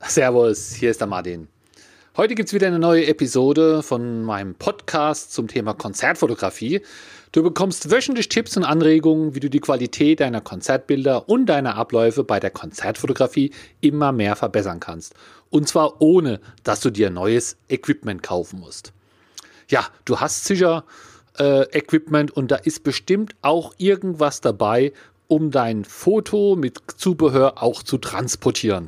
Servus, hier ist der Martin. Heute gibt es wieder eine neue Episode von meinem Podcast zum Thema Konzertfotografie. Du bekommst wöchentlich Tipps und Anregungen, wie du die Qualität deiner Konzertbilder und deiner Abläufe bei der Konzertfotografie immer mehr verbessern kannst. Und zwar ohne, dass du dir neues Equipment kaufen musst. Ja, du hast sicher äh, Equipment und da ist bestimmt auch irgendwas dabei, um dein Foto mit Zubehör auch zu transportieren.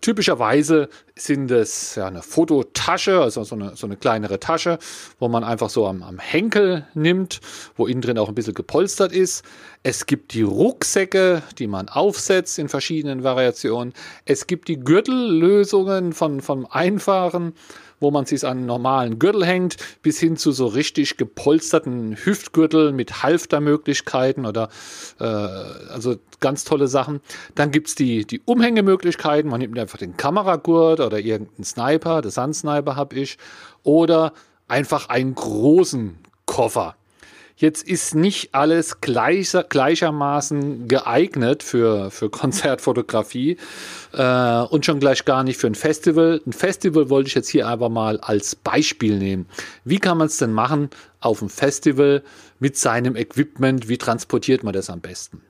Typischerweise sind es ja eine Fototasche, also so eine, so eine kleinere Tasche, wo man einfach so am, am Henkel nimmt, wo innen drin auch ein bisschen gepolstert ist. Es gibt die Rucksäcke, die man aufsetzt in verschiedenen Variationen. Es gibt die Gürtellösungen von, vom einfachen wo man sich an normalen Gürtel hängt, bis hin zu so richtig gepolsterten Hüftgürtel mit Halftermöglichkeiten oder äh, also ganz tolle Sachen. Dann gibt es die, die Umhängemöglichkeiten. Man nimmt einfach den Kameragurt oder irgendeinen Sniper, der Sun Sniper habe ich, oder einfach einen großen Koffer. Jetzt ist nicht alles gleicher, gleichermaßen geeignet für, für Konzertfotografie äh, und schon gleich gar nicht für ein Festival. Ein Festival wollte ich jetzt hier aber mal als Beispiel nehmen. Wie kann man es denn machen auf einem Festival mit seinem Equipment? Wie transportiert man das am besten?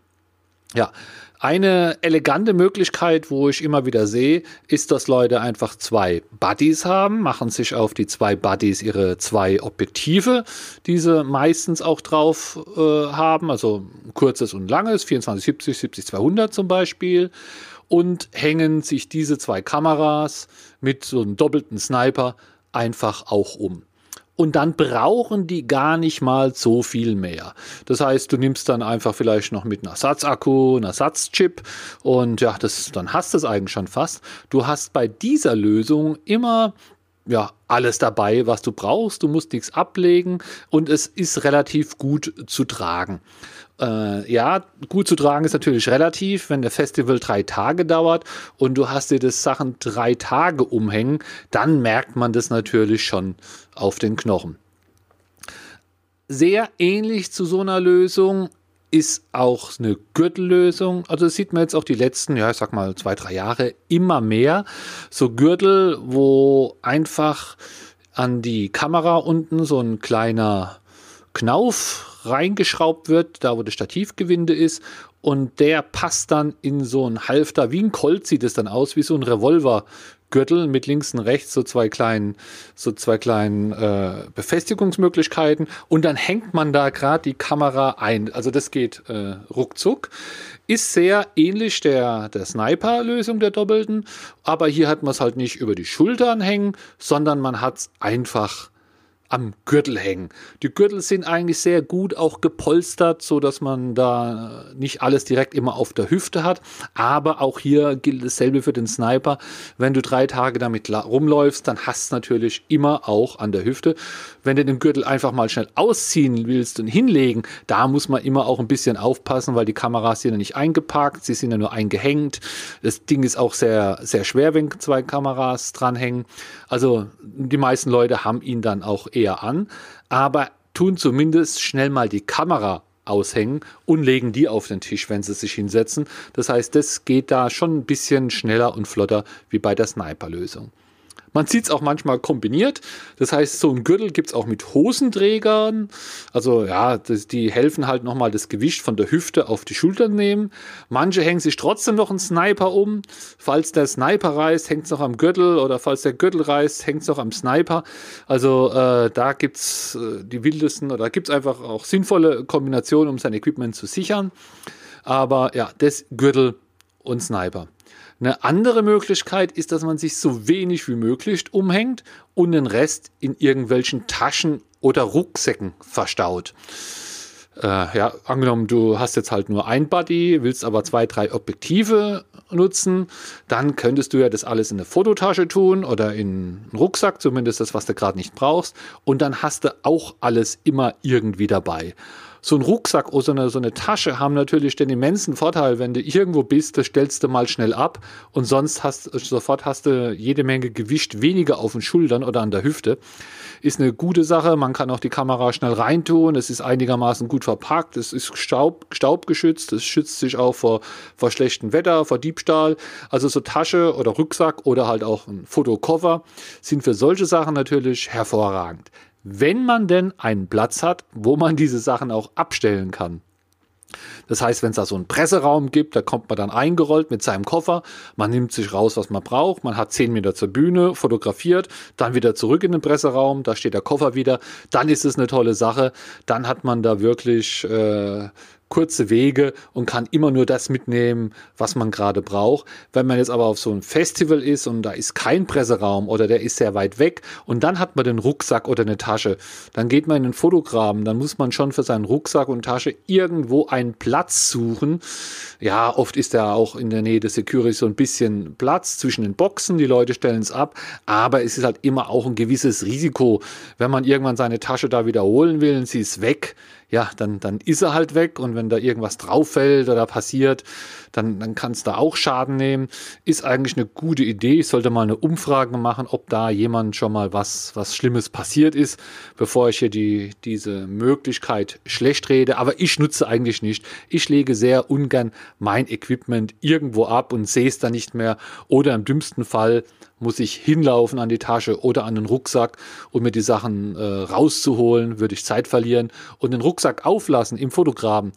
Ja, eine elegante Möglichkeit, wo ich immer wieder sehe, ist, dass Leute einfach zwei Buddies haben, machen sich auf die zwei Buddies ihre zwei Objektive, die sie meistens auch drauf äh, haben, also kurzes und langes, 2470, 70, 200 zum Beispiel, und hängen sich diese zwei Kameras mit so einem doppelten Sniper einfach auch um und dann brauchen die gar nicht mal so viel mehr. Das heißt, du nimmst dann einfach vielleicht noch mit einem Ersatzakku, einem Ersatzchip und ja, das, dann hast du es eigentlich schon fast. Du hast bei dieser Lösung immer ja, alles dabei, was du brauchst. Du musst nichts ablegen und es ist relativ gut zu tragen. Äh, ja, gut zu tragen ist natürlich relativ, wenn der Festival drei Tage dauert und du hast dir das Sachen drei Tage umhängen, dann merkt man das natürlich schon auf den Knochen. Sehr ähnlich zu so einer Lösung ist auch eine Gürtellösung. Also das sieht man jetzt auch die letzten, ja, ich sag mal zwei, drei Jahre immer mehr. So Gürtel, wo einfach an die Kamera unten so ein kleiner Knauf reingeschraubt wird, da wo das Stativgewinde ist. Und der passt dann in so ein Halfter. Wie ein Colt sieht es dann aus, wie so ein Revolvergürtel mit links und rechts so zwei kleinen, so zwei kleinen äh, Befestigungsmöglichkeiten. Und dann hängt man da gerade die Kamera ein. Also das geht äh, ruckzuck. Ist sehr ähnlich der, der Sniper-Lösung der Doppelten. Aber hier hat man es halt nicht über die Schultern hängen, sondern man hat es einfach am Gürtel hängen. Die Gürtel sind eigentlich sehr gut auch gepolstert, so dass man da nicht alles direkt immer auf der Hüfte hat. Aber auch hier gilt dasselbe für den Sniper. Wenn du drei Tage damit rumläufst, dann hast du natürlich immer auch an der Hüfte. Wenn du den Gürtel einfach mal schnell ausziehen willst und hinlegen, da muss man immer auch ein bisschen aufpassen, weil die Kameras sind ja nicht eingeparkt, sie sind ja nur eingehängt. Das Ding ist auch sehr, sehr schwer, wenn zwei Kameras dranhängen. Also die meisten Leute haben ihn dann auch eher an, aber tun zumindest schnell mal die Kamera aushängen und legen die auf den Tisch, wenn sie sich hinsetzen. Das heißt, das geht da schon ein bisschen schneller und flotter wie bei der Sniper-Lösung. Man sieht es auch manchmal kombiniert. Das heißt, so ein Gürtel gibt es auch mit Hosenträgern. Also ja, das, die helfen halt nochmal das Gewicht von der Hüfte auf die Schultern nehmen. Manche hängen sich trotzdem noch einen Sniper um. Falls der Sniper reißt, hängt es noch am Gürtel oder falls der Gürtel reißt, hängt es noch am Sniper. Also äh, da gibt es äh, die wildesten oder gibt es einfach auch sinnvolle Kombinationen, um sein Equipment zu sichern. Aber ja, das Gürtel und Sniper. Eine andere Möglichkeit ist, dass man sich so wenig wie möglich umhängt und den Rest in irgendwelchen Taschen oder Rucksäcken verstaut. Äh, ja, angenommen, du hast jetzt halt nur ein Buddy, willst aber zwei, drei Objektive nutzen, dann könntest du ja das alles in eine Fototasche tun oder in einen Rucksack, zumindest das, was du gerade nicht brauchst. Und dann hast du auch alles immer irgendwie dabei. So ein Rucksack oder so eine, so eine Tasche haben natürlich den immensen Vorteil, wenn du irgendwo bist, das stellst du mal schnell ab und sonst hast sofort hast du jede Menge Gewicht weniger auf den Schultern oder an der Hüfte. Ist eine gute Sache. Man kann auch die Kamera schnell reintun. Es ist einigermaßen gut verpackt. Es ist Staub, staubgeschützt. Es schützt sich auch vor, vor schlechtem Wetter, vor Diebstahl. Also so Tasche oder Rucksack oder halt auch ein Fotokoffer sind für solche Sachen natürlich hervorragend wenn man denn einen Platz hat, wo man diese Sachen auch abstellen kann. Das heißt, wenn es da so einen Presseraum gibt, da kommt man dann eingerollt mit seinem Koffer, man nimmt sich raus, was man braucht, man hat zehn Meter zur Bühne, fotografiert, dann wieder zurück in den Presseraum, da steht der Koffer wieder, dann ist es eine tolle Sache, dann hat man da wirklich äh, kurze Wege und kann immer nur das mitnehmen, was man gerade braucht. Wenn man jetzt aber auf so einem Festival ist und da ist kein Presseraum oder der ist sehr weit weg und dann hat man den Rucksack oder eine Tasche, dann geht man in den Fotograben, dann muss man schon für seinen Rucksack und Tasche irgendwo einen Platz suchen. Ja, oft ist da auch in der Nähe des Security so ein bisschen Platz zwischen den Boxen, die Leute stellen es ab, aber es ist halt immer auch ein gewisses Risiko, wenn man irgendwann seine Tasche da wiederholen will und sie ist weg, ja, dann, dann ist er halt weg und wenn da irgendwas drauf fällt oder passiert, dann, dann kann es da auch Schaden nehmen. Ist eigentlich eine gute Idee. Ich sollte mal eine Umfrage machen, ob da jemand schon mal was, was Schlimmes passiert ist, bevor ich hier die, diese Möglichkeit schlecht rede. Aber ich nutze eigentlich nicht. Ich lege sehr ungern mein Equipment irgendwo ab und sehe es dann nicht mehr. Oder im dümmsten Fall muss ich hinlaufen an die Tasche oder an den Rucksack, um mir die Sachen äh, rauszuholen, würde ich Zeit verlieren und den Rucksack auflassen im Fotograben.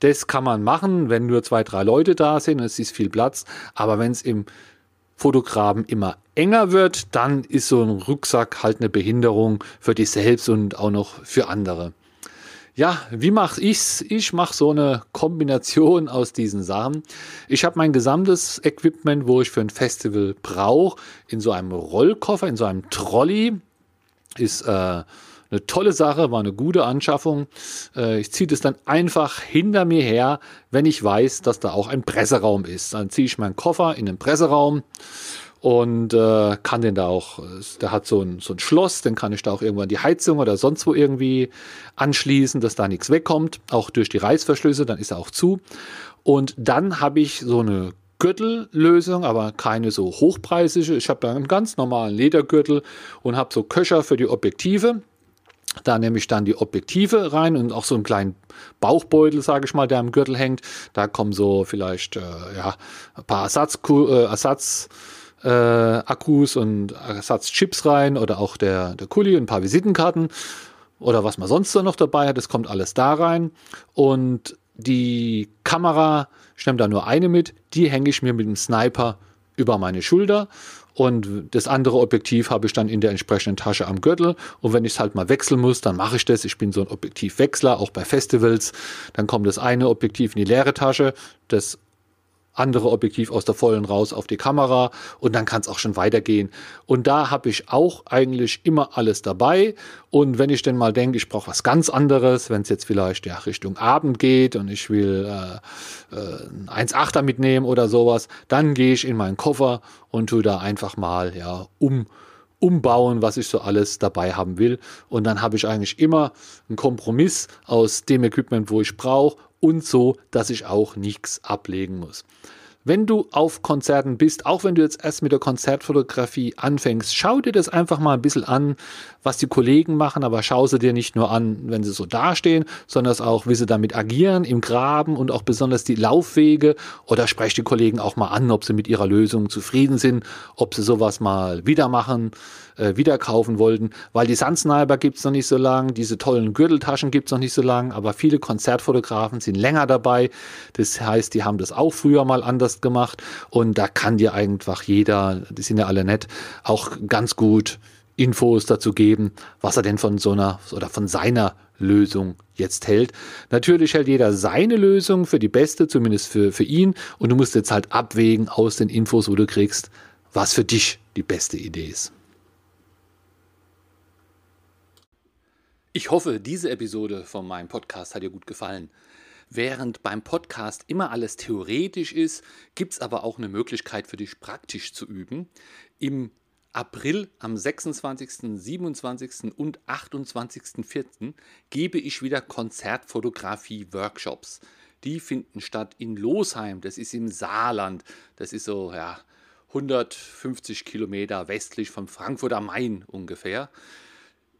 Das kann man machen, wenn nur zwei, drei Leute da sind, es ist viel Platz, aber wenn es im Fotograben immer enger wird, dann ist so ein Rucksack halt eine Behinderung für dich selbst und auch noch für andere. Ja, wie mache ich's? Ich mache so eine Kombination aus diesen Sachen. Ich habe mein gesamtes Equipment, wo ich für ein Festival brauche, in so einem Rollkoffer, in so einem Trolley. Ist äh, eine tolle Sache, war eine gute Anschaffung. Äh, ich ziehe das dann einfach hinter mir her, wenn ich weiß, dass da auch ein Presseraum ist. Dann ziehe ich meinen Koffer in den Presseraum und äh, kann den da auch, der hat so ein, so ein Schloss, den kann ich da auch irgendwann die Heizung oder sonst wo irgendwie anschließen, dass da nichts wegkommt, auch durch die Reißverschlüsse, dann ist er auch zu. Und dann habe ich so eine Gürtellösung, aber keine so hochpreisige. Ich habe da einen ganz normalen Ledergürtel und habe so Köcher für die Objektive. Da nehme ich dann die Objektive rein und auch so einen kleinen Bauchbeutel, sage ich mal, der am Gürtel hängt. Da kommen so vielleicht äh, ja, ein paar Ersatz, äh, Ersatz äh, Akkus und Ersatzchips rein oder auch der, der Kuli und ein paar Visitenkarten oder was man sonst so noch dabei hat. Das kommt alles da rein. Und die Kamera, ich nehme da nur eine mit, die hänge ich mir mit dem Sniper über meine Schulter und das andere Objektiv habe ich dann in der entsprechenden Tasche am Gürtel. Und wenn ich es halt mal wechseln muss, dann mache ich das. Ich bin so ein Objektivwechsler, auch bei Festivals. Dann kommt das eine Objektiv in die leere Tasche, das andere Objektiv aus der vollen raus auf die Kamera und dann kann es auch schon weitergehen. Und da habe ich auch eigentlich immer alles dabei. Und wenn ich denn mal denke, ich brauche was ganz anderes, wenn es jetzt vielleicht ja, Richtung Abend geht und ich will äh, äh, ein 1,8er mitnehmen oder sowas, dann gehe ich in meinen Koffer und tue da einfach mal ja um umbauen, was ich so alles dabei haben will. Und dann habe ich eigentlich immer einen Kompromiss aus dem Equipment, wo ich brauche und so, dass ich auch nichts ablegen muss. Wenn du auf Konzerten bist, auch wenn du jetzt erst mit der Konzertfotografie anfängst, schau dir das einfach mal ein bisschen an, was die Kollegen machen, aber schau sie dir nicht nur an, wenn sie so dastehen, sondern auch, wie sie damit agieren im Graben und auch besonders die Laufwege oder sprech die Kollegen auch mal an, ob sie mit ihrer Lösung zufrieden sind, ob sie sowas mal wieder machen äh, wieder kaufen wollten, weil die Sunsniper gibt es noch nicht so lange, diese tollen Gürteltaschen gibt es noch nicht so lange, aber viele Konzertfotografen sind länger dabei. Das heißt, die haben das auch früher mal anders gemacht und da kann dir einfach jeder, die sind ja alle nett, auch ganz gut Infos dazu geben, was er denn von so einer oder von seiner Lösung jetzt hält. Natürlich hält jeder seine Lösung für die beste, zumindest für, für ihn. Und du musst jetzt halt abwägen aus den Infos, wo du kriegst, was für dich die beste Idee ist. Ich hoffe, diese Episode von meinem Podcast hat dir gut gefallen. Während beim Podcast immer alles theoretisch ist, gibt es aber auch eine Möglichkeit für dich praktisch zu üben. Im April, am 26., 27. und 28.04. gebe ich wieder Konzertfotografie-Workshops. Die finden statt in Losheim, das ist im Saarland. Das ist so, ja, 150 Kilometer westlich von Frankfurt am Main ungefähr.